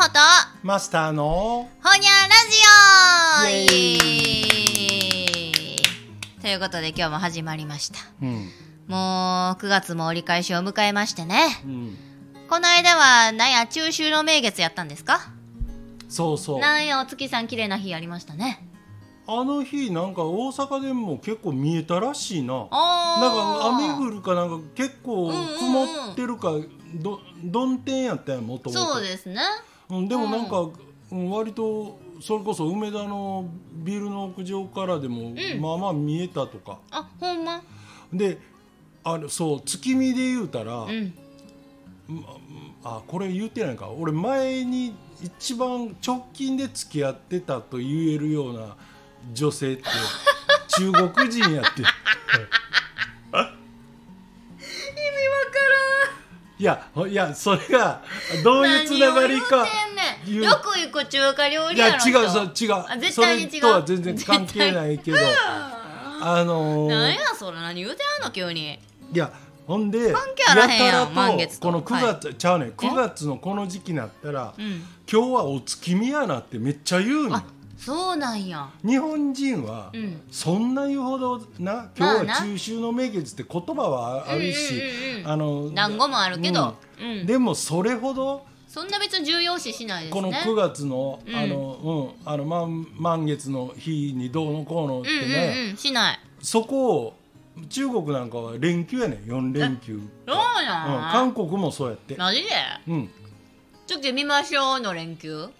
ほと。マスターの。ほにゃラジオということで今日も始まりました。うん。もう9月も折り返しを迎えましてね。うん。この間はなんや中秋の名月やったんですか？そうそう。あなんやお月さん綺麗な日ありましたね。の日なんか大阪でも結構見えたらしいな。なんかあ雨降るかなんか結構うんうんうん。曇ってるかど曇天やったんやもともと。そうですね。うん、でもなんか、うん割とそれこそ梅田のビルの屋上からでも、ん。まあまあ見えたとか。あほんま？であれそう月見で言うたら、うん。あこれ言ってないか。俺前に一番直近で付き合ってたと言えるような女性って 中国人やっていやほいやそれがどういうつながりか。よく行く中華料いや理屋の人違うそう違う。あ絶対に違う。それとは全然関係ないけど。あのーなんやそれ何言うてんの急に。いやほんで関係あらへんやん満月とこの9月、ちゃうねん。9月のこの時期になったら、うん。今日はお月見やなってめっちゃ言うねん。あそうなんや。日本人は、うん。そんな言うほどなまあな。今日は中秋の名月って言葉はあるし、うんうんうんあの団子もあるけど。うん。でもそれほどそんな別に重要視しないですこのね9月の、うん。あのうんあの満満月の日にどうのこうのってうんね、うんうんしない。そこを中国なんかは連休やねん。4連休、そううん、韓国もそうやって、マジで？うん、ちょっと見ましょうの連休。そ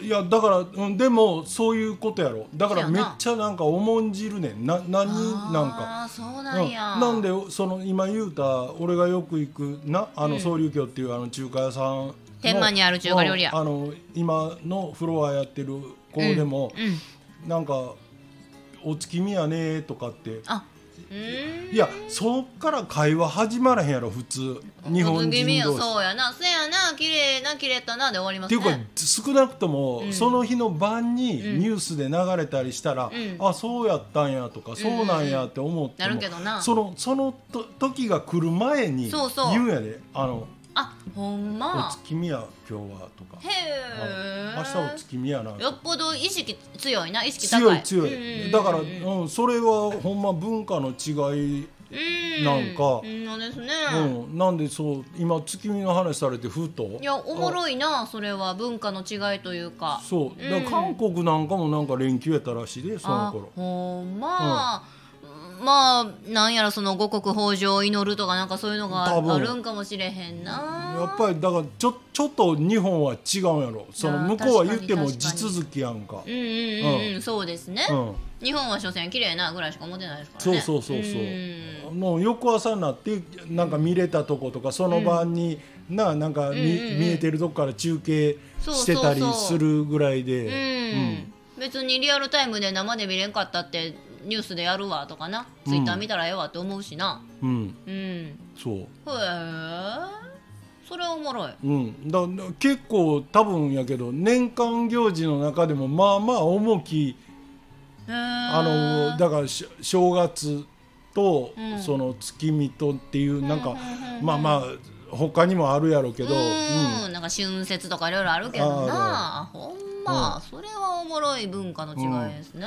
いやだから、うん、でもそういうことやろ。だからめっちゃなんか重んじるねん。な何なんか。ああそうなんや、うん、なんでその今言うた俺がよく行くなあうん。の総龍峡っていうあの中華屋さんの天満にある中華料理屋。うんあの今のフロアやってる子でも、うんなんか「お月見やね」とかってあいやそっから会話始まらへんやろ普通。日本人同士。やそうやな。せやな。綺麗な綺麗だな。で終わりますっていうかね少なくとも、うん。その日の晩にうん。ニュースで流れたりしたら、うん。あそうやったんやとか、そうなんやって思ってもなるけどな。そのそのと時が来る前にそうそう。言うんやで。あのあほんおま月見や今日はとか。へえ明日お月見やなよっぽど意識強いな意識高い。強い強うんうんうんいだから、うん、それはほんま文化の違い、うん。なんか。うんなんですね、うん、なんでそう今月見の話されてふと？いやおもろいなそれは文化の違いというか。そう。だから韓国なんかもなんか連休やったらしいでそのあ頃ほんま、まあなんやらその五穀豊穣を祈るとかなんかそういうのがあるんかもしれへんな。やっぱりだからちょちょっと日本は違うんやろ。その向こうは言っても地続きやんか。うんうんうん、うん、そうですね、うん。日本は所詮綺麗なぐらいしか思ってないですからね。そうそうそうそう。うん。もう翌朝になってなんか見れたとことかその晩に、ななんか見,、うんうんうん。見えてるとこから中継してたりするぐらいで。うん、別にリアルタイムで生で見れんかったってニュースでやるわとかな、うんツイッター見たらええわって思うしな。うん、うん。うん。へそう。え。それはおもろい。うん、だだ結構多分やけど年間行事の中でもまあまあ重きああのだからし正月と、うん。その月見とっていうなんか、まあまあ他にもあるやろうけど、うん。なんか春節とかいろいろあるけどな。ほんま、うんそれはおもろい文化の違いですね、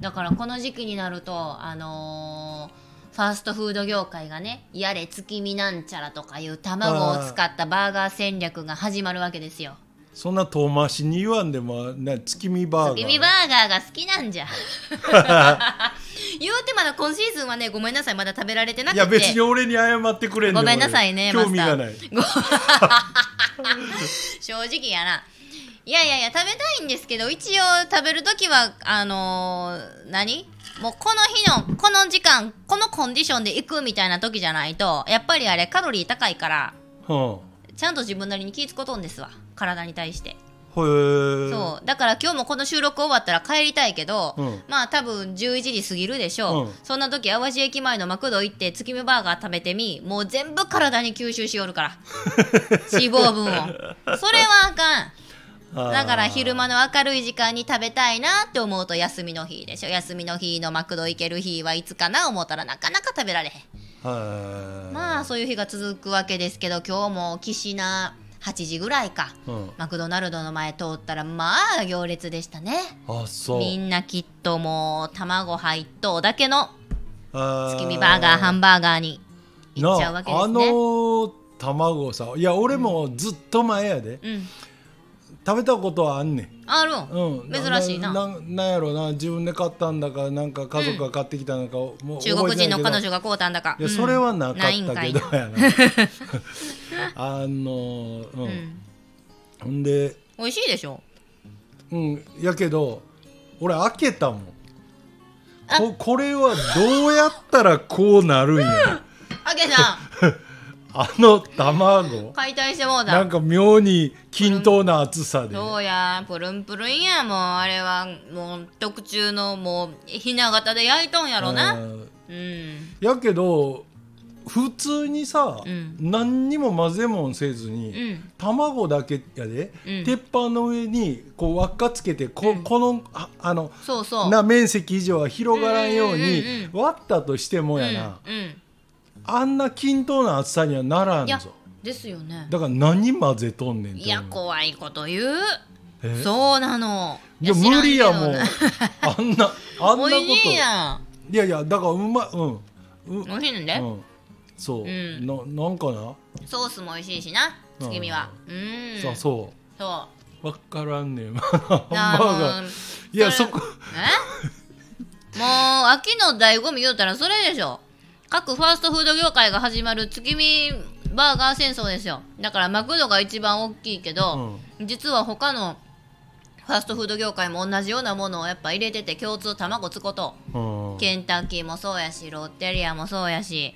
だからこの時期になるとあのーファーストフード業界がねやれ月見なんちゃらとかいう卵を使ったバーガー戦略が始まるわけですよ。そんな遠回しに言わんでもな月見バーガー。月見バーガーが好きなんじゃ。言うてまだ今シーズンはねごめんなさいまだ食べられてなくて。いや別に俺に謝ってくれんでごめんなさいね俺興味がマないご 正直やないやいやいや食べたいんですけど一応食べる時はあのー何？もうこの日のこの時間このコンディションで行くみたいな時じゃないとやっぱりあれカロリー高いからうんちゃんと自分なりに気ぃつことんですわ体に対して。そう。だから今日もこの収録終わったら帰りたいけど、うん。まあ多分11時過ぎるでしょう、うん。そんな時淡路駅前のマクド行って月見バーガー食べてみもう全部体に吸収しよるから。脂肪分を。それはあかんだから昼間の明るい時間に食べたいなって思うと休みの日でしょ。休みの日のマクド行ける日はいつかな思ったらなかなか食べられへん。はい。まあそういう日が続くわけですけど今日も岸な8時ぐらいか。うん。マクドナルドの前通ったらまあ行列でしたね。あそう。みんなきっともう卵入っとうだけの月月見バーガーハンバーガーに行っちゃうわけですあの卵さいや俺もずっと前やで、うん食べたことはあんねん。あるん、うん、珍しいな。なななんやろな。自分で買ったんだかなんか家族が買ってきたのか、もう中国人の彼女女がこうたんだか。いや、うん。それはなかったけど。やな。あのうん、うん。ほんで美味しいでしょ？うん。やけど俺開けたもん。あ。ここれはどうやったらこうなるんやあけさ あの卵？ん解体してもうた。なんか妙に均等な厚さで。そうや？プルンプルンや。もうあれはもう特注のもうひな形で焼いとんやろな。うん。うん。やけど普通にさ、うん。何にも混ぜもんせずに、うん。卵だけやで、うん。鉄板の上にこう輪っかつけてこ,、うん。このああのそうそう。な面積以上は広がらんよううんにうん割ったとしてもやな、あんな均等な厚さにはならんぞ。ですよね。だから何混ぜとんねんいや怖いこと言う。え？そうなの。いや無理やもん。あんなあんなこと。いやん。いやだからうまいうん。う美味しいので、うん。そう、うん。ななんかな、ソースも美味しいしな月見は。うん。そうそそう。わからんねん。いやそこ。え？もう秋の醍醐味言うたらそれでしょ各ファーストフード業界が始まる月見バーガー戦争ですよ。だからマクドが一番大きいけど、実は他のファーストフード業界も同じようなものをやっぱ入れてて共通卵つこと。うん、ケンタッキーもそうやしロッテリアもそうやし。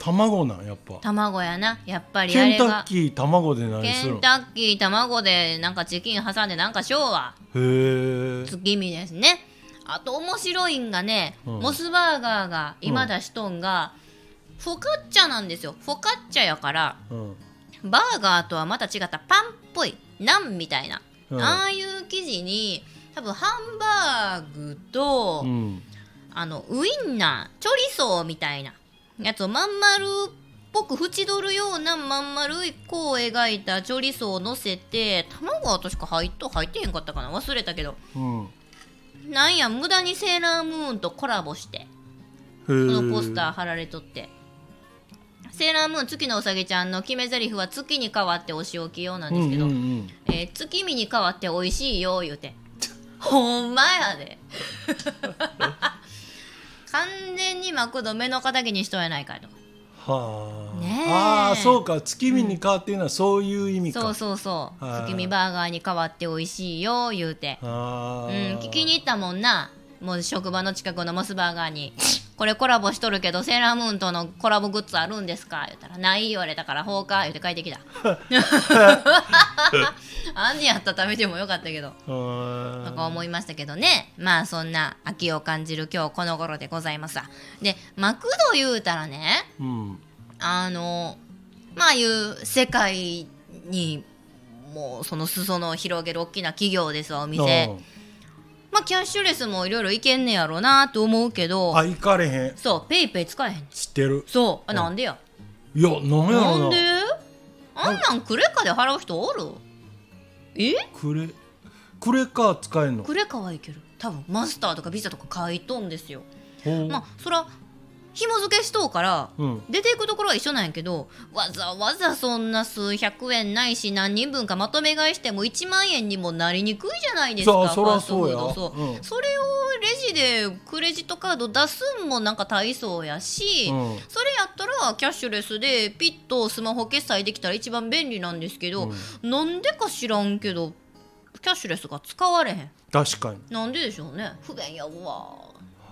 卵なんやっぱ。卵やな。やっぱりあケンタッれがキー卵で何するの？ケンタッキー卵でなんかチキン挟んでなんかしようわ。へえ月見ですねあと面白いんがね、うん。モスバーガーが今出しとんが、フォカッチャなんですよ。フォカッチャやからうん。バーガーとはまた違ったパンっぽいナンみたいな、うん。ああいう生地に多分ハンバーグと、うん。あのウインナーチョリソーみたいなやつをまん丸っぽく縁取るようなまん丸い弧を描いたチョリソーを乗せて卵は確か入っと入ってへんかったかな？忘れたけど。うんなんや無駄にセーラームーンとコラボしてへそえのポスター貼られとって。セーラームーン月のうさぎちゃんの決め台詞は月に変わってお仕置き用なんですけど、うんうんうん。えー月見に変わって美味しいよ言うて。ほんまやで。完全にマクド目の敵にしとんやないかいとはあ、ねえ。ああそうか。月見に変わっていうのはそういう意味か、そうそうそう。はい。月見バーガーに変わって美味しいよ言うて。うん聞きに行ったもんな。もう職場の近くのモスバーガーに「これコラボしとるけどセーラームーンとのコラボグッズあるんですか?」言ったら「ない」言われたから「ほうか」言うて帰ってきた。あんねやったら食べてもよかったけど。うん。とか思いましたけどね。まあそんな秋を感じる今日この頃でございますわ。でマクド言うたらねうんあのまあいう世界にもうその裾野を広げる大きな企業ですわお店。まあキャッシュレスもいろいろいけんねやろうなと思うけうんど。あ行かれへん。そうペイペイ使えへん知ってる。そう。あうんなんでや？いやなんやろな。なんで？あんなんクレカで払う人おる？え？クレクレカ使えんの？クレカはいける。多分マスターとかビザとか書いとんですよ。まあそら紐付けしとうからうん。出ていくところは一緒なんやけどわざわざそんな数百円ないし何人分かまとめ買いしても1万円にもなりにくいじゃないですかそうそうや。そう。うん。それをレジでクレジットカード出すんもなんか大層やし、うん。それやったらキャッシュレスでピッとスマホ決済できたら一番便利なんですけど、なんでか知らんけどキャッシュレスが使われへん。確かに。なんででしょうね。不便やわ。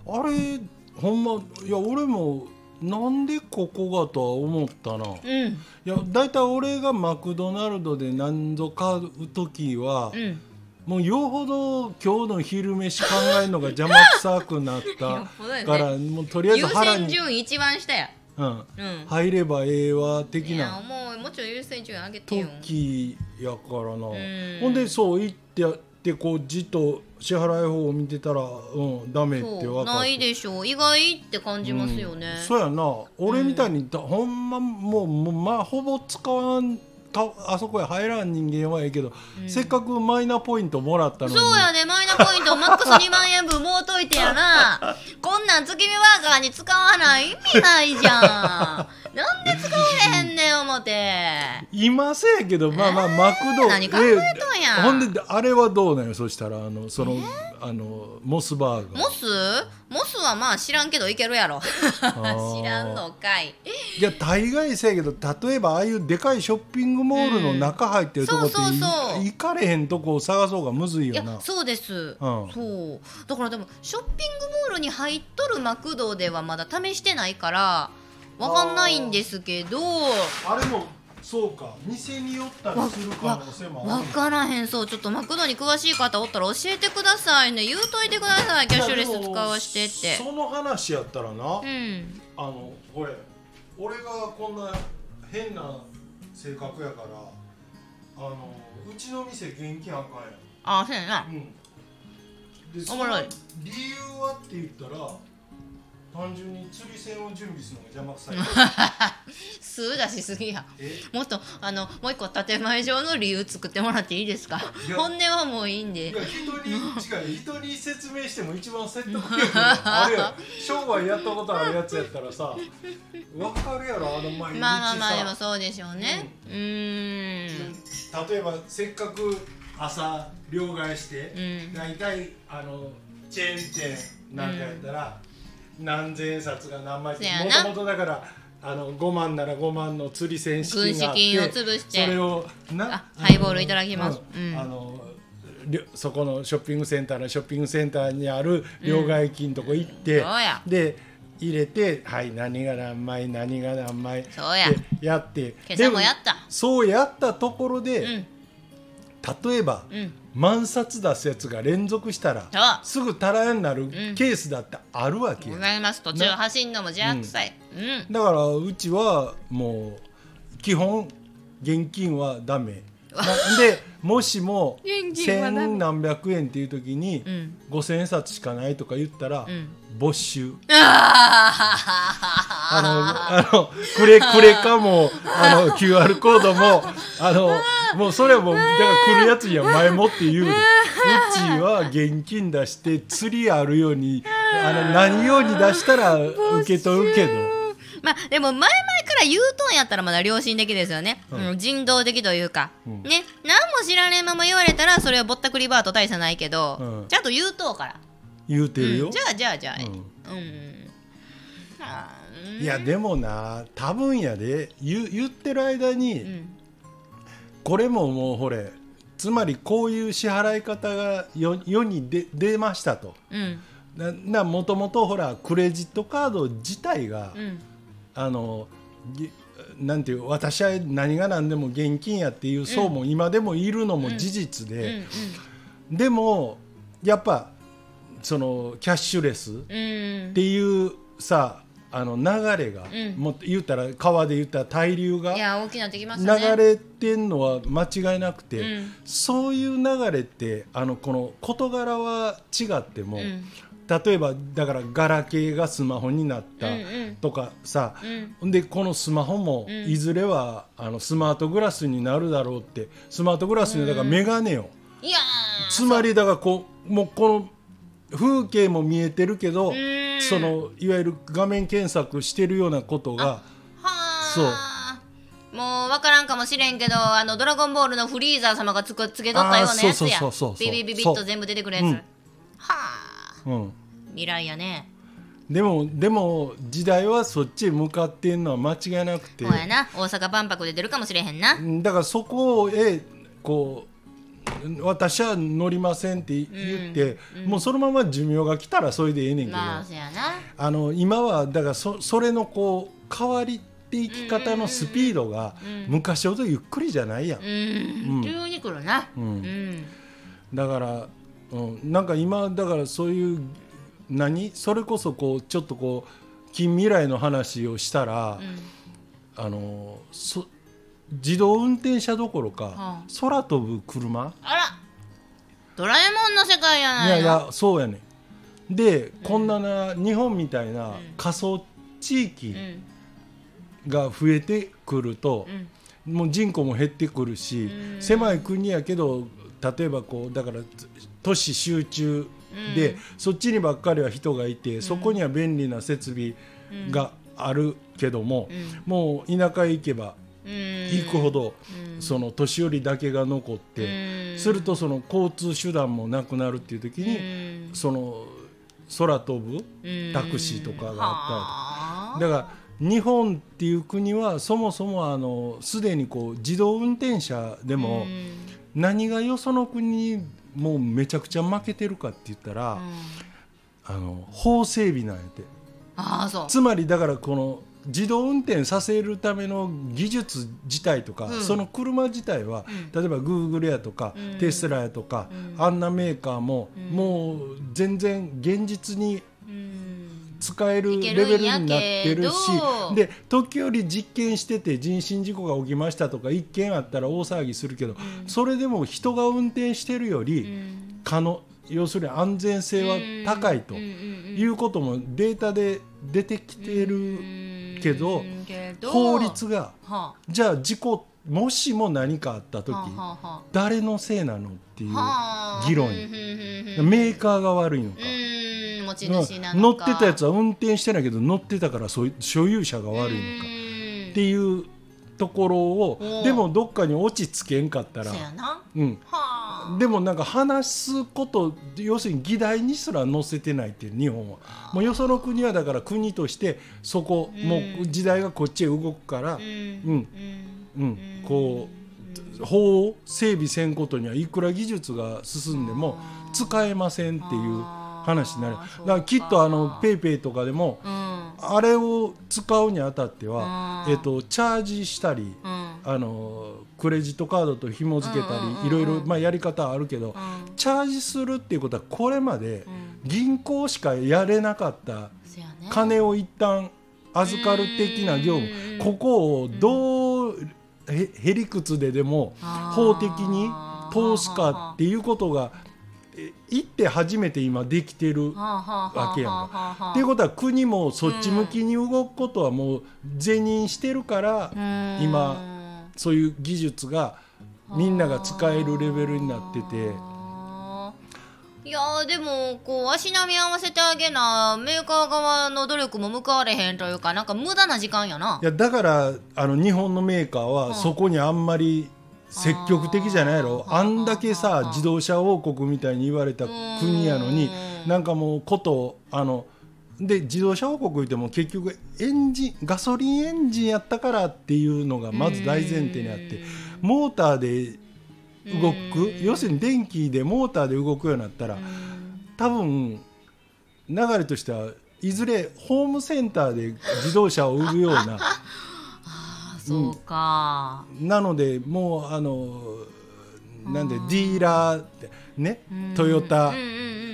あれほんまいや俺もなんでここがとは思ったな。うん。いや大体俺がマクドナルドで何度買う時は、うん。もうよほど今日の昼飯考えるのが邪魔くさくなっ よたからもうとりあえず優腹に、先順位一番下や。うん、うん。入ればええわ的な。もうもうちょい優先順位上げてよ。時やからな、ん。ほんでそう行っててこうじっと支払い方を見てたらうんダメって分かってないでしょう。意外って感じますよね、そうやな。俺みたいにだ、ほんまもうもうまあほぼ使わんかあそこへ入らん人間はええけど、せっかくマイナポイントもらったのに。そうやねマイナポイントマックス2万円分もうといてやな。こんなん月見ワーカーに使わない意味ないじゃん。なんで使わ思て。今せやけどまあまあマクド。何考えとんやえほんであれはどうなんよそしたらあのその、あのモスバーガー。モス？モスはまあ知らんけどいけるやろ。ー。知らんのかい。いや大概せやけど例えばああいうでかいショッピングモールの中入ってるとこって、そうそうそう。い行かれへんとこを探そうがむずいいやよなそうです、うん。そう。だからでもショッピングモールに入っとるマクドではまだ試してないからわかんないんですけど。あれもそうか。店によったりする可能性もあわるからへん。そうちょっとマクドに詳しい方おったら教えてくださいね。言うといてください。キャッシュレス使わしてって。その話やったらな、うん。あのこれ俺がこんな変な性格やからあのうちの店現金あかんやん。あそうやな。うん、でおもろい。理由はって言ったら単純に釣り線を準備するのが邪魔くさい。数出しすぎや。え？もっとあのもう一個建前上の理由作ってもらっていいですか？本音はもういいんで。いや人に 違う人に説明しても一番説得力があ れや商売やったことあるやつやったらさ分かるやろあの毎日さまあまあまあでもそうでしょうね。うーん。例えばせっかく朝両替して、うん。大体あのチェーン店なんかやったら、何千円札が何枚もともとだからあの5万なら5万の釣り線資金があって軍資金を潰して。それをなあハイボールいただきます。うんうん。あのそこのショッピングセンターのショッピングセンターにある両替金とこ行って、そうや。で入れてはい何が何枚何が何枚そうや。やって。今朝もやった。でそうやったところで、うん。例えば、うん万冊出すやつが連続したらすぐ足らんになるん。ケースだってあるわけや、ございます。途中走んのも邪悪くさい。うん。だからうちはもう基本現金はダメ。なでもしも 千何百円っていう時にうん。五千円札しかないとか言ったら、うん没収ああのあのクレクレカもあの QR コードもあのもうそれはもうだから来るやつには前もって言う。でうちは現金出して釣りあるようにあの何ように出したら受け取るけど。まあでも前々から言うとんやったらまだ良心的ですよね、うん。うん人道的というか、うん。ね。何も知らねえまま言われたらそれはぼったくりバーと大差ないけど、うん。ちゃんと言うとうから、言うてるよ、うん。じゃあじゃあじゃあ、うん。うん。いやでもな多分やで。言言ってる間に、うんこれももうほれつまりこういう支払い方が世世に出出ましたと。うん。ななもともとほらクレジットカード自体が、うん。あのぎなんていう私は何が何でも現金やっていう層も今でもいるのも事実うん。で、でもやっぱそのキャッシュレスっうん。ていうさあの流れが、うん。もっと言ったら川で言ったら対流が流れてんのは間違いなくて、うん。そういう流れってあのこの事柄は違っても、うん。例えばだからガラケーがスマホになったとかさ、うん。でこのスマホもうん。いずれはあのスマートグラスになるだろうってスマートグラスにだからメガネを、いやーつまりだからこうもうこの風景も見えてるけど、ん。そのいわゆる画面検索してるようなことがはあ。もう分からんかもしれんけどあの「ドラゴンボール」のフリーザー様がつくつけとったようなやつや。ビビビビッと全部出てくるやつ、う。んはあ。うん、未来やね。でもでも時代はそっちへ向かってんのは間違いなくて。ほうやな。大阪万博で出るかもしれへんな。だからそこへこう私は乗りませんって言って、もうそのまま寿命が来たらそれでええねんけど、まああの今はだからそそれのこう変わりっていき方のスピードが昔ほどゆっくりじゃないやん、うん、うん。急に来るな。ううん。ん、だから、うん、なんか今だからそういう何？それこそこうちょっとこう近未来の話をしたら、あのそ自動運転車どころか、は空飛ぶ車。あら。ドラえもんの世界やないの。いやいやそうやねん。で、こんなな日本みたいな仮想地域うん。が増えてくると、うん。もう人口も減ってくるし、狭い国やけど例えばこうだから都市集中で、そっちにばっかりは人がいて、そこには便利な設備があるけども、もう田舎へ行けば行くほど、その年寄りだけが残って、するとその交通手段もなくなるっていう時に、その空飛ぶタクシーとかがあっただから日本っていう国はそもそもあのすでにこう自動運転車でも何がよその国にもうめちゃくちゃ負けてるかって言ったら、あの法整備なんやて。あそう。つまりだからこの自動運転させるための技術自体とか、うん。その車自体は、例えばグーグルやとか、うん。テスラやとか、うん。あんなメーカーも、うん。もう全然現実にうん。使えるレベルになってるしで時折実験してて人身事故が起きましたとか一件あったら大騒ぎするけど、それでも人が運転してるより、うん。可能要するに安全性は高いとうん。うん。うん。いうこともデータで出てきてるけど法律がはじゃあ事故もしも何かあった時あはあは誰のせいなのっていうあはあ。議論。うんうんうんうん。メーカーが悪いのか。の乗かってたやつは運転してないけど乗ってたからそういう所有者が悪いのか。うんっていうところをでもどっかに落ち着けんかったらうん。はあ。でもなんか話すこと要するに議題にすら載せてないっていう日本は。もうよその国はだから国としてそこうんもう時代がこっちへ動くからうん。うん。うん。こう法を整備せんことにはいくら技術が進んでも使えませんっていう話になる。だからきっとあのペイペイとかでもうん。あれを使うにあたってはうん。えっとチャージしたりうん。あのクレジットカードと紐付けたりいろいろまあやり方あるけどうん。チャージするっていうことはこれまでうん。銀行しかやれなかった金を一旦預かる的な業務うんここをどうへへりくつででも法的に通すかっていうことがえ言って初めて今できてる。わけやんか。っていうことは国もそっち向きに動くことはもう是認してるから今そういう技術がみんなが使えるレベルになってて。いやーでもこう足並み合わせてあげなメーカー側の努力も報われへんというかなんか無駄な時間やな。いやだからあの日本のメーカーはそこにあんまり積極的じゃないやろ。あんだけさ自動車王国みたいに言われた国やのにうんなんかもうことあので自動車王国言っても結局エンジンガソリンエンジンやったからっていうのがまず大前提にあってモーターで動く要するに電気でモーターで動くようになったら多分流れとしてはいずれホームセンターで自動車を売るようなあ そうか、なのでもうあのなんでディーラーってねトヨタ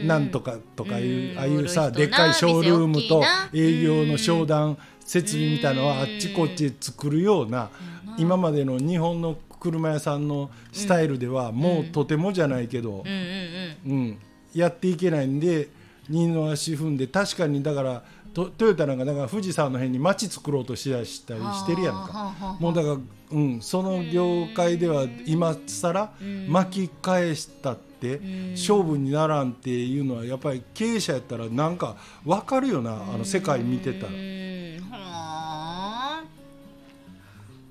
なんとかとかいううん。ああいうさでっかいショールームと営業の商談設備みたいのはあっちこっちで作るような今までの日本の車屋さんのスタイルではもうとてもじゃないけどうんうんうん。うん、やっていけないんで二の足踏んで確かにだからトトヨタなんかだから富士山の辺に街作ろうとしだしたりしてるやんか。もうだから、うん、その業界では今更うん。巻き返したってん。勝負にならんっていうのはやっぱり経営者やったらなんか分かるよなあの世界見てたら。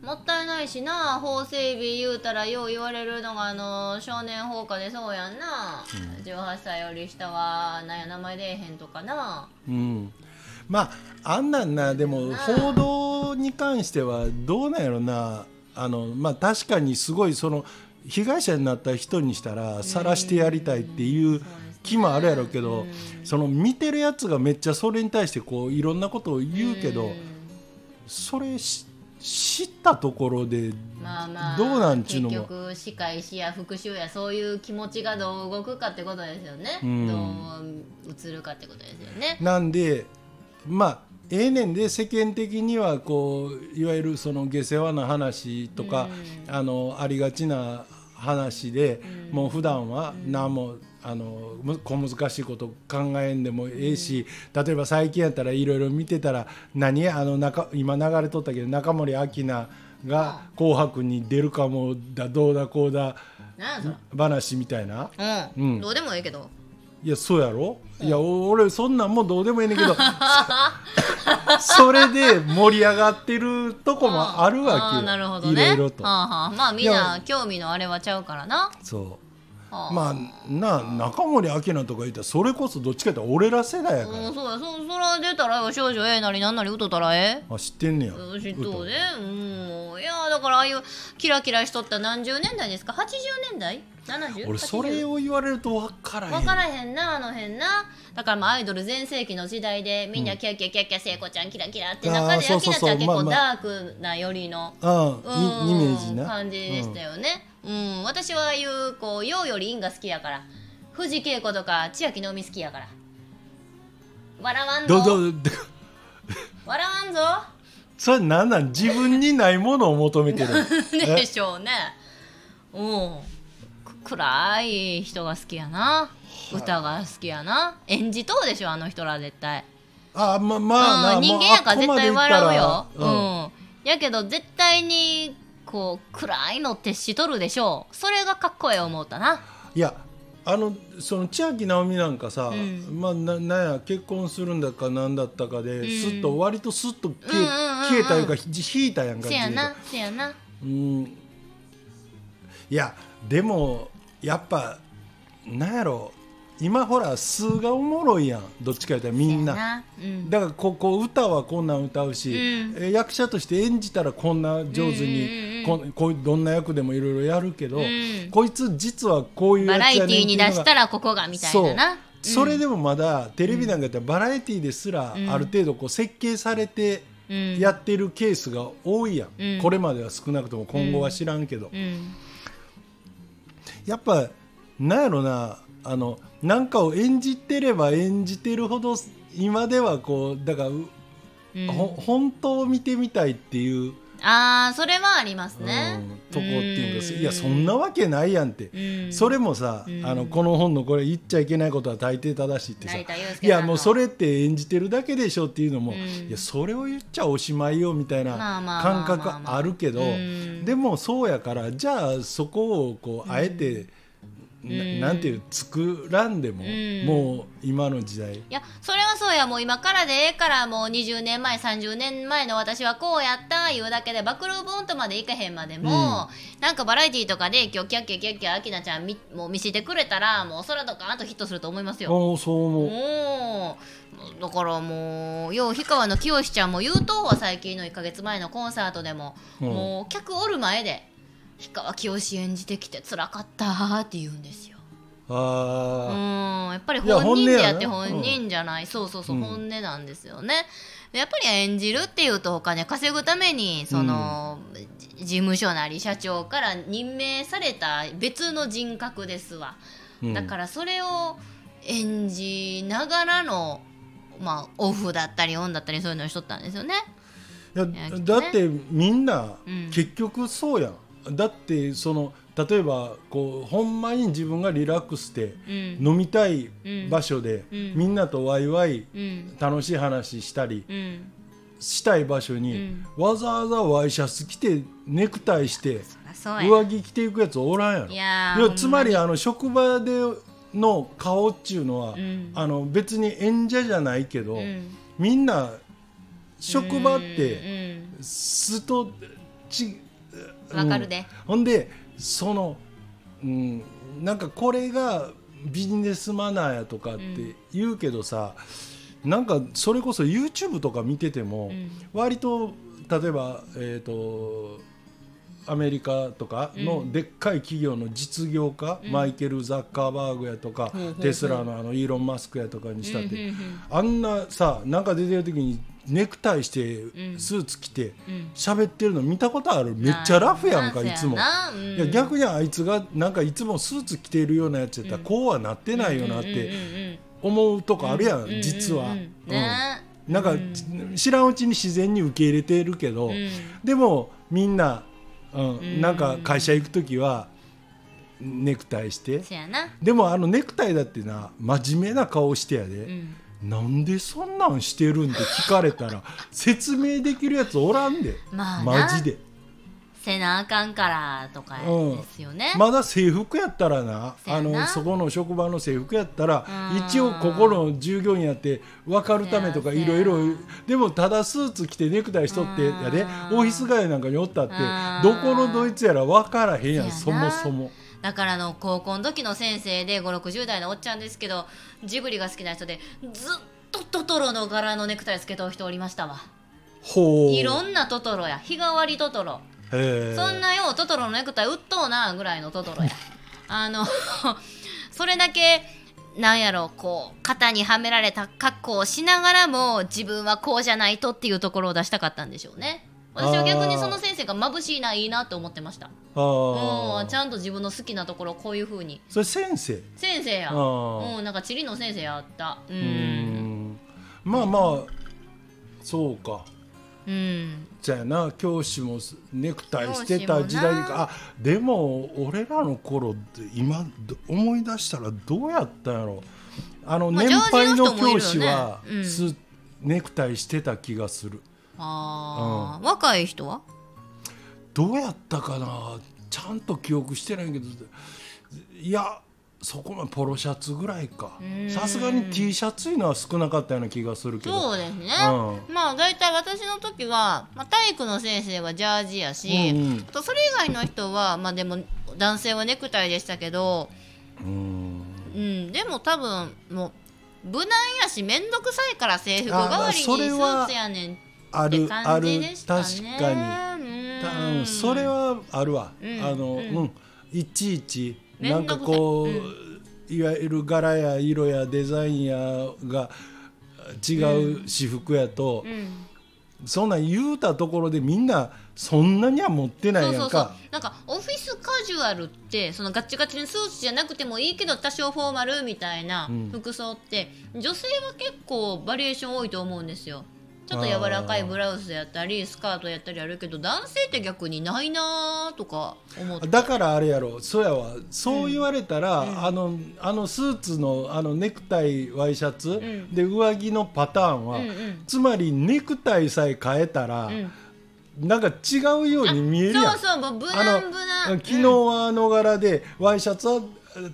もったいないしな法整備言うたらよう言われるのがあの少年放火でそうやんな、18歳より下はなんや名前出えへんとかな。うん、まああんなんなでも報道に関してはどうなんやろな。あの、まあ、確かにすごいその被害者になった人にしたら晒してやりたいっていう気もあるやろうけどその見てるやつがめっちゃそれに対してこういろんなことを言うけどそれし知ったところでまあまあどうなんちゅうのも。結局仕返しや復讐やそういう気持ちがどう動くかってことですよね、うん。どう映るかってことですよね。なんでまあええねんで世間的にはこういわゆるその下世話な話とか、あのありがちな話で、もう普段は何もあのむ小難しいこと考えんでもええし、例えば最近やったらいろいろ見てたら何あの中今流れとったけど中森明菜が「紅白」に出るかもだどうだこうだ話みたいな。うん、うん。どうでもいいけどいやそうやろ？いやお俺そんなんもどうでもいいねんけど。それで盛り上がってるとこもあるわけよ。なるほどね。いろいろと。はあはあ、まあみんな興味のあれはちゃうからな、そはうまあな中森明菜とか言ったらそれこそどっちかって俺ら世代やから、うん、そうやそそら出たらよ少女ええなりなんなり歌ったらえあ知ってんねや。え知っとうで。うんいやだからああいうキラキラしとった何十年代ですか？80年代？70? 俺それを言われると分からへん。分からへんなあの辺な。だからまあアイドル全盛期の時代でみんなキャッキャキャッキャ聖子ちゃんキラキラって中で明菜ちゃん結構ダークな寄りのイメージな。感じでしたよね、うん私はああいうこう陽より陰が好きやから。藤恵子とか千秋直美好きやから。笑わんどぞ。笑わんぞ。それなんなん？自分にないものを求めてる。でしょうね。うん。く暗い人が好きやな。歌が好きやな。演じとうでしょあの人ら絶対。あままあなうん、人間やから絶対笑うよ、ううんん。やけど絶対にこう暗いの徹しとるでしょう。それがかっこええ思ったな。いやあのその千秋直美なんかさ、ん。まあななんや結婚するんだかなんだったかで、ん。すっと割とすっと消え,、消えたいうかひ引いたやんかせやなせやな。うん。いやでもやっぱなんやろ今ほら数がおもろいやん。どっちか言ったらみんな。うん。だからここ歌はこんなん歌うし、うん。え役者として演じたらこんな上手に、こんこうどんな役でもいろいろやるけど、ん。こいつ実はこういうバラエテやつやねんィーに出したらここがみたいなな。それでもまだテレビなんかやったらバラエティーですらある程度こう設計されてうん。やってるケースが多いやん、うん。これまでは少なくとも今後は知らんけど、うん。やっぱなんやろなあのなんかを演じてれば演じてるほど今ではこうだから、ううん。ほ本当を見てみたいっていう、ああそれはありますうんねとこっていうかうん。いやそんなわけないやんって、うん。それもさ、うん。あのこの本のこれ言っちゃいけないことは大抵正しいってさ。いやもうそれって演じてるだけでしょっていうのも、うん。いやそれを言っちゃおしまいよみたいな感覚あるけどうん。でもそうやからじゃあそこをこうあえて、ななんていう作らんでも、ん。もう今の時代。いやそれはそうや。もう今からでええからもう20年前30年前の私はこうやったいうだけで暴露本とまでいかへんまでも、なんかバラエティーとかで今日キャッキャキャッキャアキナちゃんみもう見せてくれたらもうそらドカーンとヒットすると思いますよ。おそう思う。だからもうよう氷川の清ちゃんも言うとは最近の1か月前のコンサートでも、うん。もう客おる前で氷川きよし演じてきて辛かったーって言うんですよ。うあんやっぱり本人でやって本人じゃない、そうそうそう、うん。本音なんですよね。でやっぱり演じるっていうとお金稼ぐためにその、じ事務所なり社長から任命された別の人格ですわ、うん。だからそれを演じながらのまあオフだったりオンだったりそういうのをしとったんですよね。いやね。だってみんなうん。結局そうやん、だってその例えばこうほんまに自分がリラックスしてうん。飲みたいうん場所で、うん。みんなとワイワイうん。楽しい話したりうん。したい場所に、わざわざワイシャツ着てネクタイして上着着ていくやつおらんやろ。いやつまりあの職場での顔っちゅうのは、うん。あの別に演者じゃないけど、みんな職場ってうんすとちうんわかるで、ほんでその、うん、なんかこれがビジネスマナーやとかって言うけどさ、なんかそれこそ YouTube とか見てても、うん。割と例えば、えー、とアメリカとかのでっかい企業の実業家、マイケル・ザッカーバーグやとか、ほうほうほうテスラのあのイーロン・マスクやとかにしたって、うん。うん。うん。あんなさなんか出てる時にネクタイしてん。スーツ着てうん。喋ってるの見たことある？めっちゃラフやんかいつも。いや逆にあいつがなんかいつもスーツ着てるようなやつやったらこうはなってないよなっうんうんてうん。思うとこあるやうん。うん。うん。ん。実は。なんか知らんうちに自然に受け入れてるけどうん。でもみんなうん。んなんか会社行く時はネクタイして。そやな。でもあのネクタイだってな真面目な顔してやで。うん。なんでそんなんしてるんって聞かれたら 説明できるやつおらんで、まあな。マジでせなあかんからとかですよね、まだ制服やったらなあのそこの職場の制服やったらうん。一応ここの従業員やって分かるためとかいろいろでもただスーツ着てネクタイしとってやで。うん。オフィス街なんかにおったってうん。どこのドイツやら分からへんやんそもそも。だからあの高校の時の先生で560代のおっちゃんですけどジブリが好きな人でずっとトトロの柄のネクタイつけた人おりましたわ。ほう。いろんなトトロや。日替わりトトロそんなようトトロのネクタイ売っとうなぐらいのトトロや。あの それだけなんやろこう肩にはめられた格好をしながらも自分はこうじゃないとっていうところを出したかったんでしょうね。私は逆にその先生が眩しいないいなと思ってました。うんちゃんと自分の好きなところをこういうふうに。それ先生？先生や。うんなんか地理の先生やった。ううんん。まあまあそうかうん。じゃあな教師もネクタイしてた時代教師もな。かあでも俺らの頃って今ど思い出したらどうやったんやろあのまあ年配の教師はうん。スネクタイしてた気がする。あー。若い人は？どうやったかな。ちゃんと記憶してないけど。いやそこまでポロシャツぐらいか。うん。さすがに T シャツいうのは少なかったような気がするけど。そうですね、うまあ大体私の時は、まあ、体育の先生はジャージやし、うんうん。あとそれ以外の人はまあでも男性はネクタイでしたけど、うん。うん、でも多分もう無難やし面倒くさいから制服代わりにスあそれはーツやねんあって感るあるじでしたね。確かに。にうん、それはあるわ、うん。あの、ううん。んいちいちめなんかこう、うん。いわゆる柄や色やデザインやが違う私服やと、うん。そんなん言うたところでみんなそんなには持ってないやんそうそうそう。か。なんかオフィスカジュアルってそのガッチガチにスーツじゃなくてもいいけど多少フォーマルみたいなうん。服装って、女性は結構バリエーション多いと思うんですよちょっと柔らかいブラウスやったりスカートやったりあるけど男性って逆にないなとか思って。だからあれやろ。そうやわ。そう言われたら、うん。あのあのスーツのあのネクタイワイシャツ、ん。で上着のパターンは、うんうん。つまりネクタイさえ変えたら、うん。なんか違うように見えるやん。そうそう無あ難無難昨日はあの柄で、ワイシャツは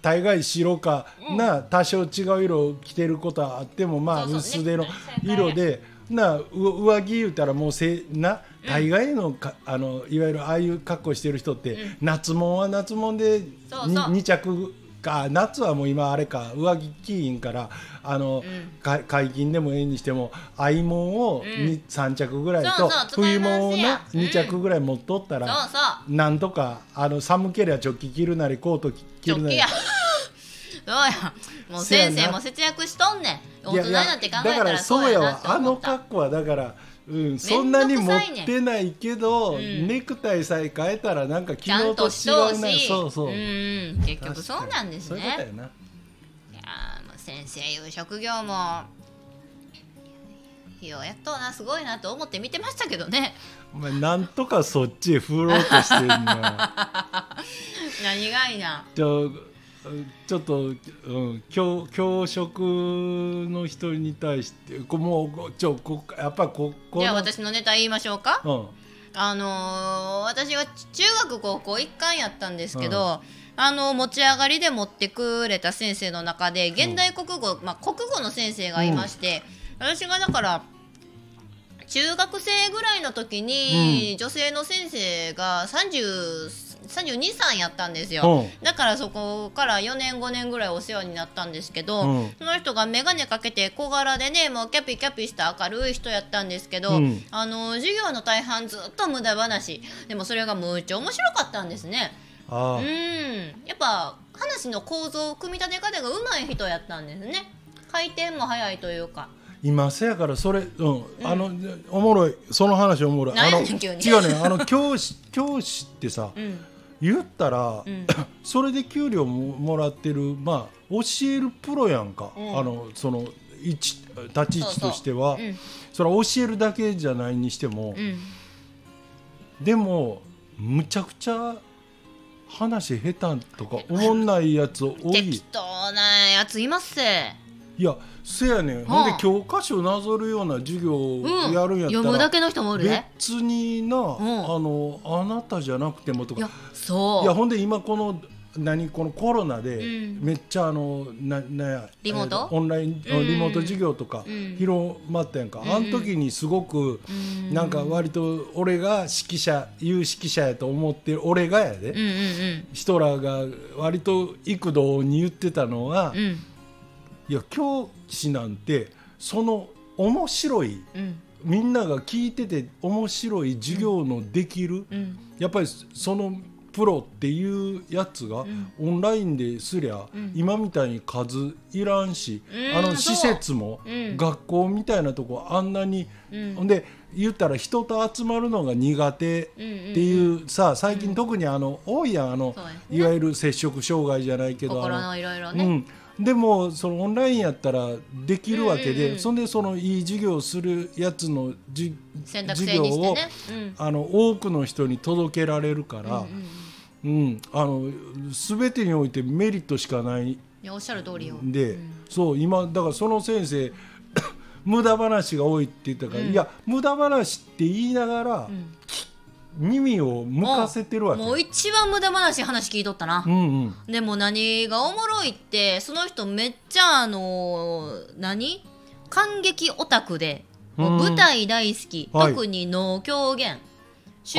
大概白か、な多少違う色を着てることはあってもまあ薄手のね色でなう上着言うたらもうせな大概のか、あのいわゆるああいう格好してる人って、夏物は夏物でにそうそう。2着か夏はもう今あれか上着着いんからあの、か解禁でもええにしても合物をに、3着ぐらいと冬回し物をやな2着ぐらい持っとったら。そうそう。なんとかあの寒ければチョッキ着るなりコート着るなりそうや。もう先生も節約しとんねん。大人になって考えたらそうやわあの格好はだから、うん、そんなに持ってないけど、ん。ネクタイさえ変えたらなんか昨日と違うそうそう、ん。結局そうなんですそういうことやねな。いやーもう先生いう職業もようやっとうなすごいなと思って見てましたけどね。お前なんとかそっちへ振ろうとしてるな。何がいな。ちょちょっと、うん、教教職の人に対してこもうちょこやっぱここじゃあの私のネタ言いましょうか。うん。あのー私は中学高校一貫やったんですけど、あの持ち上がりで持ってくれた先生の中で現代国語、まあ、国語の先生がいまして、私がだから中学生ぐらいの時に、女性の先生が30 32歳やったんですよ、うん。だからそこから4年5年ぐらいお世話になったんですけど、うん。その人が眼鏡かけて小柄でねもうキャピキャピした明るい人やったんですけど、うん。あの授業の大半ずっと無駄話。でもそれがむっちゃ面白かったんですね。うん。やっぱ話の構造組み立て方が上手い人やったんですね。回転も早いというか。今せやからそれ、うん。あのおもろい。その話おもろい。何あの違うねあの教師教師ってさうん言ったら、うん。それで給料ももらってるまあ教えるプロやんか、うん。あのその立ち位置としては。うん。それは教えるだけじゃないにしても、うん。でもむちゃくちゃ話下手とか思んないやつ多い。適当なやついます。せいやせやねん、ほんで教科書なぞるような授業をうん。やるんやったら、読むだけの人もおるね別にな、ん。あのあなたじゃなくてもとか。いやそう。いやほんで今この何このコロナでうん。めっちゃあのななやリモート？えオンラインうん。リモート授業とかうん。広まったやんか、ん。あの時にすごくうん。なんか割と俺が指揮者有指揮者やと思ってる俺がやで、ヒトラーが割と幾度に言ってたのは、うんうんいや教師なんてその面白いうん。みんなが聞いてて面白い授業のできる、うん。やっぱりそのプロっていうやつがん。オンラインですりゃ、ん。今みたいに数いらんし、あの施設も、うん。学校みたいなとこあんなに、うん。ほんで言ったら人と集まるのが苦手っていうさ最近特にあの多いやんあの、いわゆる接触障害じゃないけどあ心ののいろいろね。うん、でもそのオンラインやったらできるわけで、うんうんうん。そんでそのいい授業をするやつのじ選択授業を、うん。あの多くの人に届けられるから、うんあの全てにおいてメリットしかない。おっしゃる通りよ。ん。で、そう今だからその先生 無駄話が多いって言ったから、うん。いや無駄話って言いながら、うん耳を向かせてるわけ。もう一番無駄話話聞いとったな。う、んうん。でも何がおもろいってその人めっちゃあの何？感激オタクで舞台大好き、はい。特に能狂言週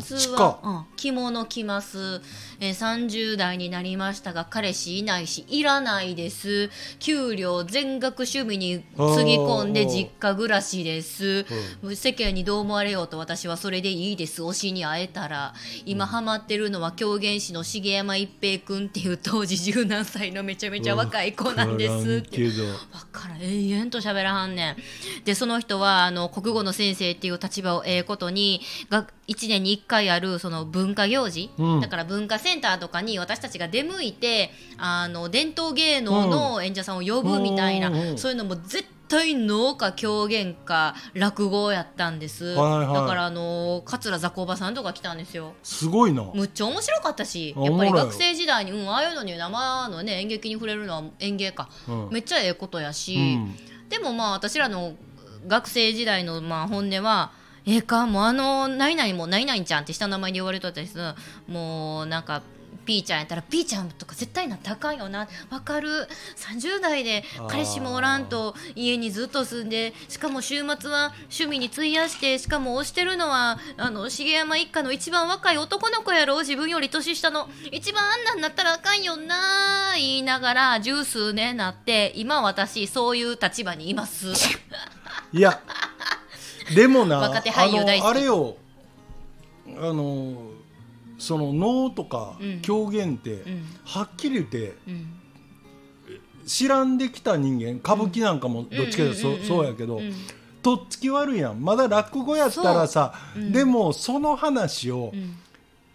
末は、うん、着物着ます、えー、30代になりましたが彼氏いないしいらないです。給料全額趣味につぎ込んで実家暮らしです、世間にどう思われようと私はそれでいいです。推しに会えたら。今ハマってるのは狂言師の重山一平君っていう当時十何歳のめちゃめちゃ若い子なんです。わってからんけど。わからん。永遠と喋らはんねん。でその人はあの国語の先生っていう立場をええことにが1年に1回あるその文化行事、うん。だから文化センターとかに私たちが出向いてあの伝統芸能の演者さんを呼ぶみたいな、うんそういうのも絶対能か狂言か落語やったんです、はいはい。だからあの桂雑魚場さんとか来たんですよ。すごいな。むっちゃ面白かったしあやっぱり学生時代に、うん、ああいうのに生のね演劇に触れるのは演芸か、うん。めっちゃええことやし、うん。でもまあ私らの学生時代のまあ本音はええか？もうあの何々も何々ちゃんって下の名前で言われとったりす。るもうなんかピーちゃんやったらピーちゃんとか絶対なったらあかんよな。わかる？30代で彼氏もおらんと家にずっと住んでしかも週末は趣味に費やしてしかも推してるのはあの重山一家の一番若い男の子やろ？自分より年下の。一番あんなんなったらあかんよな。言いながら十数年なって今私そういう立場にいます。いや でもな若手俳優大好き。あれよ。あのその能とかうん。狂言って、うん。はっきり言ってうん。知らんできた人間歌舞伎なんかもどっちかというとそうやけど、うん。とっつき悪いやん。まだ落語やったらさ、でもその話をうん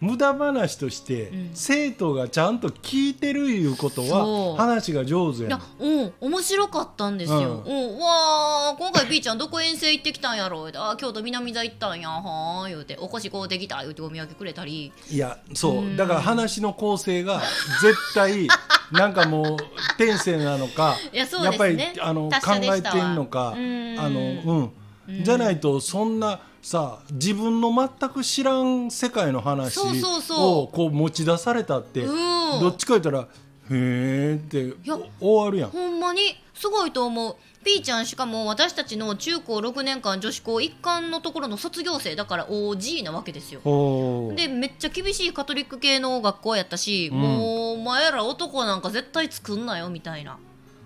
無駄話として、うん。生徒がちゃんと聞いてるいうことは話が上手やん。いや、うん、面白かったんですよ。ううん、わあ、今回 B ちゃんどこ遠征行ってきたんやろう。あ、京都南座行ったんや、はー言うて、お越しこうできた言うてお土産くれたり。いやそう。うん。だから話の構成が絶対なんかもう天性なのか いやそうやっぱりあの考えしてんのかあうん。のうん。じゃないとそんなさ自分の全く知らん世界の話をこう持ち出されたってうんどっちか言ったら「へえ」ってや終わるやん。ほんまにすごいと思う。P ちゃんしかも私たちの中高6年間女子校一貫のところの卒業生だから OG なわけですよ。でめっちゃ厳しいカトリック系の学校やったし、うんもうお前ら男なんか絶対作んなよみたいな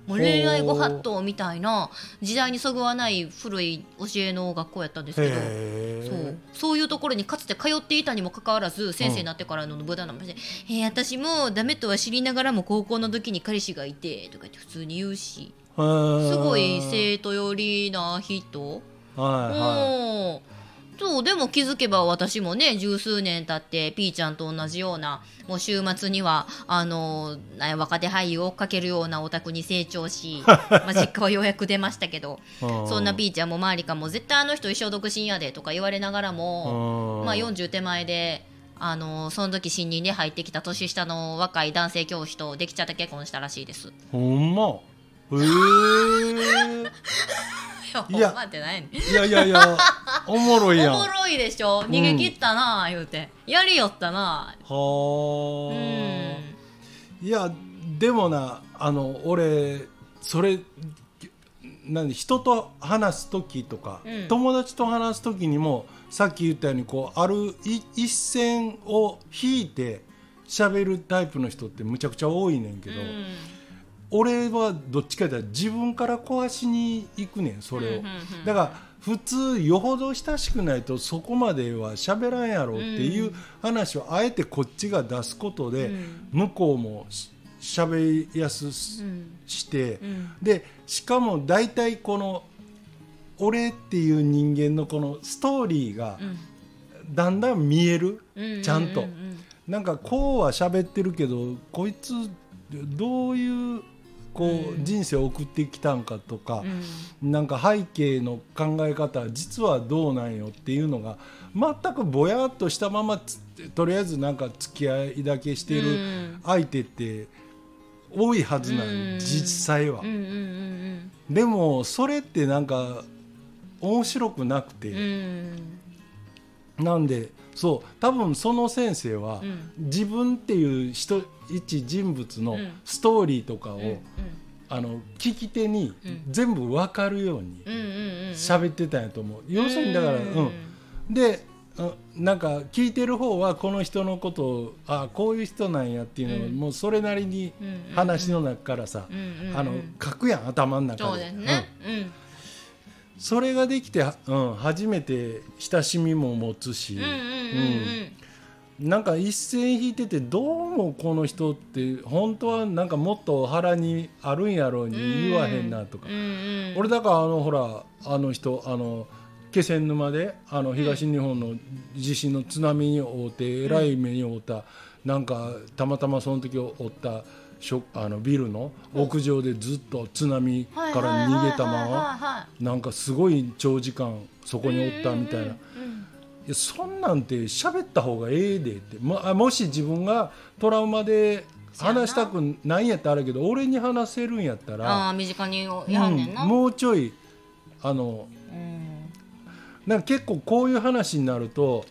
もう恋愛ご法度みたいな時代にそぐわない古い教えの学校やったんですけど。へそう。えそういうところにかつて通っていたにもかかわらず先生になってからの無駄な話で、えー私もダメとは知りながらも高校の時に彼氏がいてとか言って普通に言うしすごい生徒寄りな人。はいはうんそうでも気づけば私もね十数年経ってピーちゃんと同じようなもう週末にはあのな若手俳優を追っかけるようなオタクに成長し、まあ、実家はようやく出ましたけど そんなピーちゃんも周りかも絶対あの人一生独身やでとか言われながらも、うんまあ、40手前で。あのその時新任で入ってきた年下の若い男性教師とできちゃって結婚したらしいです。ほんまえ いやってないねんいやいやいやおもろいやん。おもろいでしょ？逃げ切ったな言うて。やりよったな。はうあ、ん。いやでもなあの俺それなんで人と話す時とか、うん。友達と話す時にもさっき言ったようにこうあるい一線を引いて喋るタイプの人ってむちゃくちゃ多いねんけど、うん俺はどっちかというと自分から壊しに行くねんそれを、だから普通よほど親しくないとそこまでは喋らんやろっていう話をあえてこっちが出すことで、うん。向こうもし喋りやすして、うん。でしかも大体この俺っていう人間のこのストーリーがうん。だんだん見える、うん。ちゃんと。なんかこうは喋ってるけどこいつどういうこう、うん。人生を送ってきたんかとかう、ん。なんか背景の考え方実はどうなんよっていうのが全くぼやっとしたままつとりあえずなんか付き合いだけしてるうん。相手って多いはずなんようん。実際は。でもそれってなんか面白くなくうんうて、ん。なんでそう多分その先生は、うん。自分っていう人一人物のうん。ストーリーとかを、うんあの聞き手にうん。全部分かるように喋ってたんやと思う。要するにだから、うんであなんか聞いてる方はこの人のことをあこういう人なんやっていうのを、うん。もうそれなりに話の中からさ、あの書くやん頭の中で。そうですね。うんそれができて、うん、初めて親しみも持つし、うんうんうんうん。なんか一線引いててどうもこの人って本当はなんかもっと腹にあるんやろうに言わへんなとか、うんうん俺だからあのほらあの人あの気仙沼であの東日本の地震の津波に遭うてえらい目に遭った、なんかたまたまその時を負ったあのビルの屋上でずっと津波から逃げたまままなんかすごい長時間そこにおったみたいな。いやそんなんて喋った方がええでって。もあもし自分がトラウマで話したくないんやったらあれやけど俺に話せるんやったあら、あ身近にやんねんな。うんもうちょいあのうん。なんか結構こういう話になると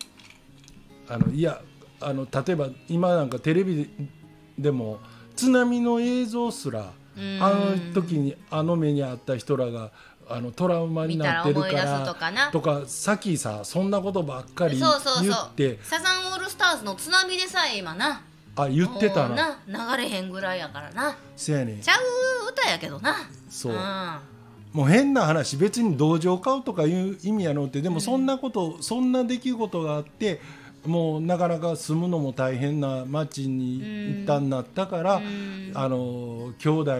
あのいやあの例えば今なんかテレビでも津波の映像すらうん。あの時にあの目にあった人らがあのトラウマになってるからとかな。とかさっきさそんなことばっかり言そうそうそう。って。サザンオールスターズの津波でさえ今な。あ言ってたな。な流れへんぐらいやからな。せやねん。ちゃう歌やけどな。そう。うん。もう変な話別に同情買うとかいう意味やのってでもそんなこと、そんな出来事があってもうなかなか住むのも大変な町に一旦なったから、うん。あの兄弟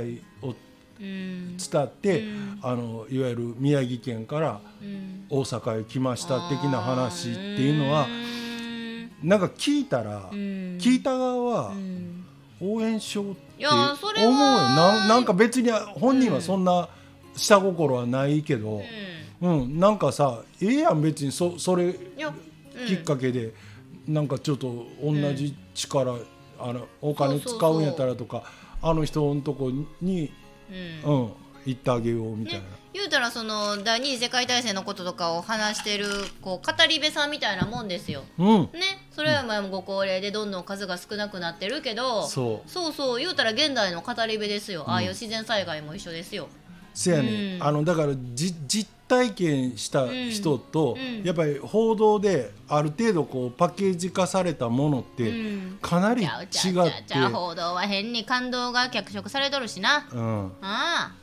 をうん伝って、うん。あのいわゆる宮城県からうん。大阪へ来ました的な話っていうのはうん。なんか聞いたら、うん。聞いた側はうん。応援しようって思うよ。ななんか別に本人はそんな下心はないけど、うん。なんかさええやん別にそそれきっかけで、なんかちょっと同じ力、あのお金使うんやったらとかあの人のとこに、うんうん、行ってあげようみたいな。ね言うたらその第二次世界大戦のこととかを話してるこう語り部さんみたいなもんですよ。うんね、それは前もご高齢でどんどん数が少なくなってるけどそうそうそう言うたら現代の語り部ですよ、ああいう自然災害も一緒ですよ。せやね、うん。あのだからじ実体験した人と、うん。うん。やっぱり報道である程度こうパッケージ化されたものってうん。かなり違って、ゃうちゃうちゃう報道は変に感動が脚色されとるしな。うん、あ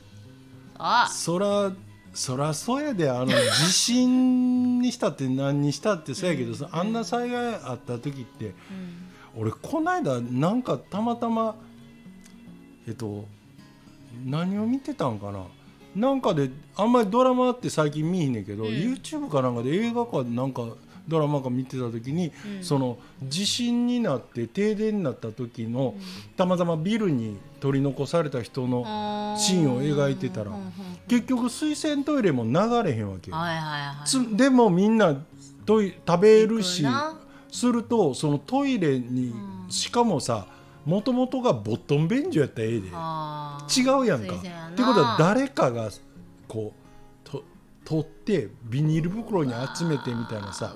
あ。そらそらそうやで。あの地震にしたって何にしたってそうやけどさ、あんな災害あった時って俺この間なんかたまたまえっと何を見てたんかな？なんかであんまりドラマって最近見えへんねんけど、うん。YouTube かなんかで映画かなんかドラマか見てた時に、うん。その地震になって停電になった時の、たまたまビルに取り残された人のあシーンを描いてたらうんうんうん結局水洗トイレも流れへんわけよ、はいはいはい。つでもみんなトイ食べるしするとそのトイレに、うん。しかもさもともとがボットン便所やったらええで。あ違うやんか。ってことは誰かがこうと取ってビニール袋に集めてみたいなさ。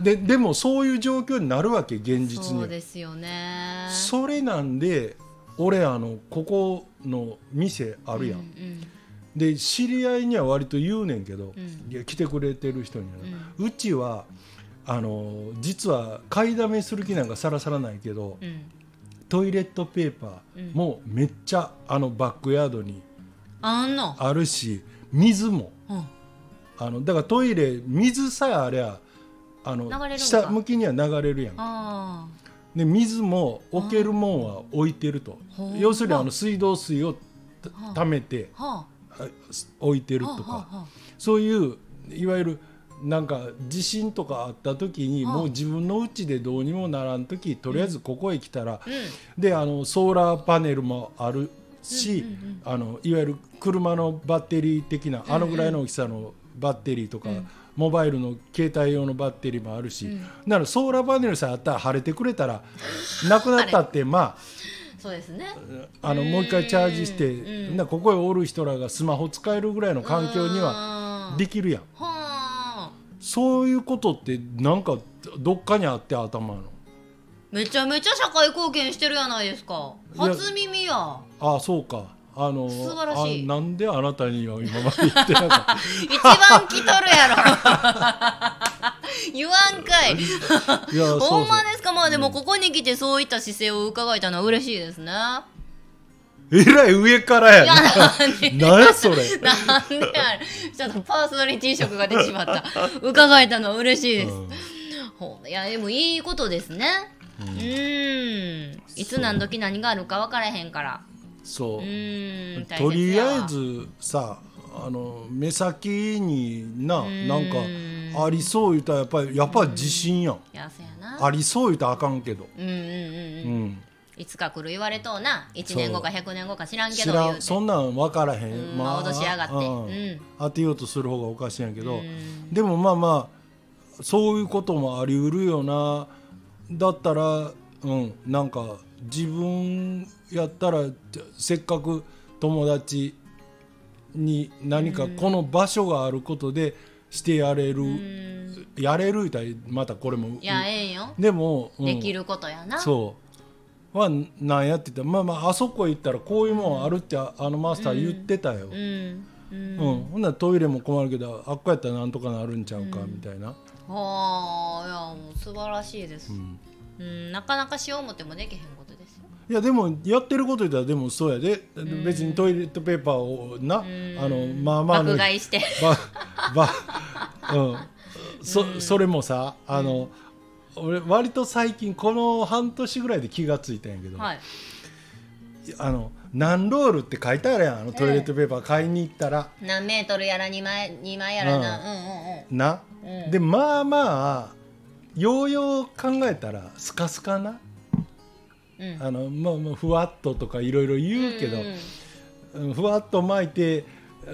ででもそういう状況になるわけ現ー実には。そうですよね。それなんで俺あのここの店あるやん、うんうんで知り合いには割と言うねんけど、うん。いや来てくれてる人にはね、うちはあの実は買いだめする気なんかさらさらないけど、うん。トイレットペーパーもめっちゃあのバックヤードにあるし水も。うん。あのだからトイレ水さえありゃあの下向きには流れるやん。あで水も置けるもんは置いてると。要するにあの水道水をためて置いてあるとか。そういういわゆるなんか地震とかあった時にはあもう自分の家でどうにもならん時とりあえずここへ来たらであのソーラーパネルもあるし、あのいわゆる車のバッテリー的なあのぐらいの大きさのバッテリーとか、うん。モバイルの携帯用のバッテリーもあるし、うん。ならソーラーパネルさえあったら晴れてくれたらなくなったって まそうですね。ああのもう一回チャージして、うん。なここへおる人らがスマホ使えるぐらいの環境にははできるやん。はあそういうことってなんかどっかにあって頭の。めちゃめちゃ社会貢献してるやないですか。初耳や。ああそうか。あの素晴らしい。あなんであなたには今まで言ってなかった。一番来とるやろ。言わんかい。ほんまですか。まあでもここに来てそういった姿勢を伺えたのは嬉しいですねえらい上からやな。何やそれ？なんでや ちょっとパーソナリティ色が出てしまった。伺えたのは嬉しいです、うん。ほういやでもいいことですね。うーん。いつ何時何があるか分からへんから。そう。う。とりあえずさあの目先になうん。なんかありそう言うたらやっぱりやっぱり自信やん。うやな。ありそう言うたらあかんけど。うんうんうんううんん。いつか来る言われとうな1年後か100年後か知らんけ知ど言うて。そんなん。分からへん。うん。まあ脅しやがって。うんうん。当てようとする方がおかしいんやけど。うん。でもまあまあそういうこともありうるよなだったらうんなんか自分やったらせっかく友達に何かこの場所があることでしてやれる、うん。やれる言うたらまたこれもいやええんよ。でも、うん。できることやな。そうはなんやって言った。らまあまああそこ行ったらこういうもんあるってああのマスター言ってたよ、うん。うん。うん。ほんならトイレも困るけどあっこやったらなんとかなるんちゃうか、みたいな、はあいやもう素晴らしいです。う、ん。うん、なかなかしようもてもできへんことですよ。いやでもやってること言ったらでもそうやで、別にトイレットペーパーをな、ん。あのまあまあの爆買いして。ばばうん。そそれもさあの、俺割と最近この半年ぐらいで気がついたんやけど、はい。あの何ロールって書いてあるやんあのトイレットペーパー買いに行ったら、何メートルやら2枚二枚やらな、うん、うんうんな、うん。でまあまあようよう考えたらスカスカな。うん。あの、まあ、まあふわっととかいろいろ言うけど、んうんふわっと巻いて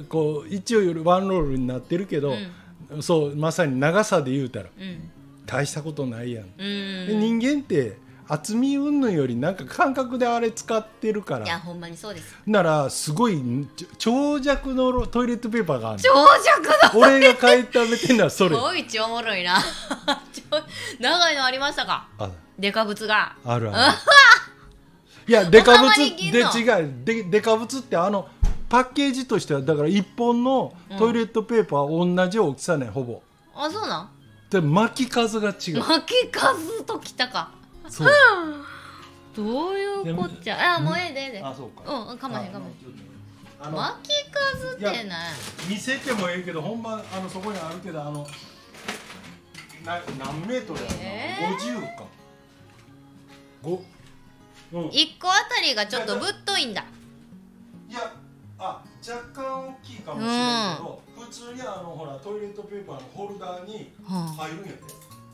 こう一応よりワンロールになってるけど、そうまさに長さで言うたら。うん大したことないやん、人間って厚み云々よりなんか感覚であれ使ってるから。いやほんまにそうです。ならすごい長尺のトイレットペーパーがある長尺だ俺が買いためてんのはそれ。すごいちおもろいな。長いのありましたか？あ。デカブツが。あるある。いやデカブツで違う。でデカブツってあのパッケージとしてはだから1本のトイレットペーパー同じ大きさねほぼ。あそうなん？で巻き数が違う。巻き数ときたか。そう。どういうこっちゃ。あもうええでええで。あそうか。うんうんかまへんかまへん。巻き数ってない見せてもええけどほんまあのそこにあるけどあのな何メートルやろな、え50か。5うん。い1個あたりがちょっとぶっといんだ若干大きいかもしれんけど、普通にあのほらトイレットペーパーのホルダーには入るんやで、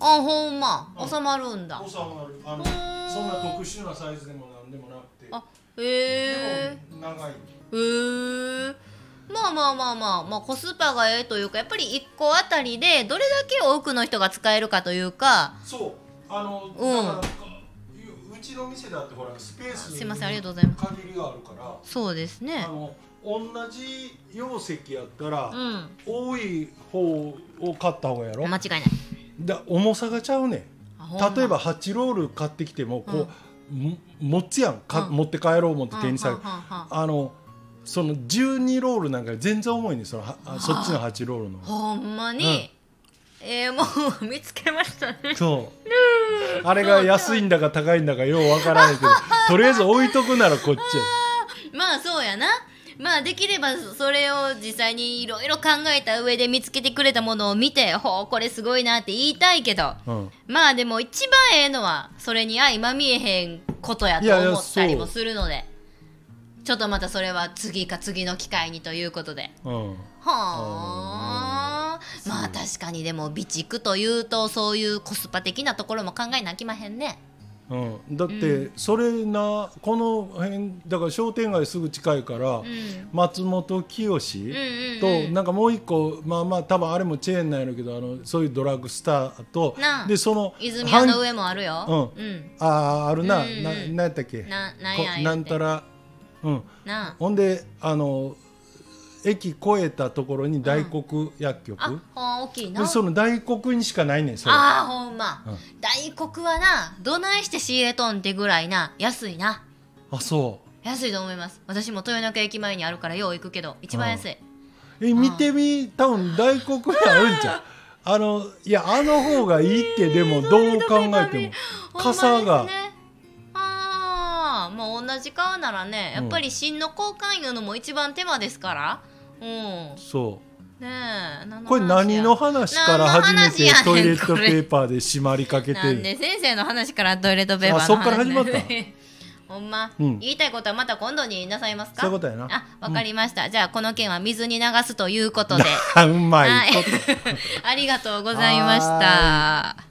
あほんま。うん。収まるんだ。収まる。あのうーん。そんな特殊なサイズでもなんでもなくて。あへえ。でも長い。へえ。まあまあまあまあまあコスパがええというかやっぱり1個あたりでどれだけ多くの人が使えるかというか。そう。あの、うん。うちちの店だってほらスペースすいませんありがとうございます。限りがあるから。そうですね。あの同じ容積やったら、うん。多い方を買った方がやろ？間違いない。だ重さがちゃうね例えば8ロール買ってきてもこう、も持つやん。か、うん。持って帰ろう思って手にさ、あのその12ロールなんか全然重いねそのはあそっちの8ロールの。ほんまに、えー、もう見つけましたね。そう。あれが安いんだか高いんだかようわからないけどとりあえず置いとくならこっちまあそうやなまあできればそれを実際にいろいろ考えた上で見つけてくれたものを見てほうこれすごいなって言いたいけど。や、うん、まあでも一番ええのはそれに相まみえへんことやと思ったりもするので。ちょっとまたそれは次か次の機会にということで。うん、はあまあ確かにでも備蓄というとそういうコスパ的なところも考えなきまへんねうん、だってそれなこの辺だから商店街すぐ近いから、うん。松本清うんうんとうん。なんかもう一個まあまあ多分あれもチェーンなんやろうけどあのそういうドラッグスターとでその泉屋の上もあるよ。ううん。あーあるな、うんうん。ななんやったっけ？ななんこやなんたら。うん。ほんであの駅越えたところに大黒薬局、あほん大きいな。でその大黒にしかないねんそれ。ああほんま、うん。大黒はなどないして仕入れとんってぐらいな安いな。あそ安いと思います。私も豊中駅前にあるからよう行くけど一番安い、うえ見てみ多分大黒にあるんじゃん あのいやあの方がいいってでもどう考えても。傘が、ね。ああもう同じ買うならねやっぱり芯の交換いうのも一番手間ですから。うんそねえこれ何の話から初めて何の話やねんトイレットペーパーで締まりかけなんてで先生の話からトイレットペーパーの話あそっから始まった。ほんま、うん。言いたいことはまた今度になさいますか？そういうことやな。あわかりました、じゃあこの件は水に流すということで。うまいこと、はい。ありがとうございました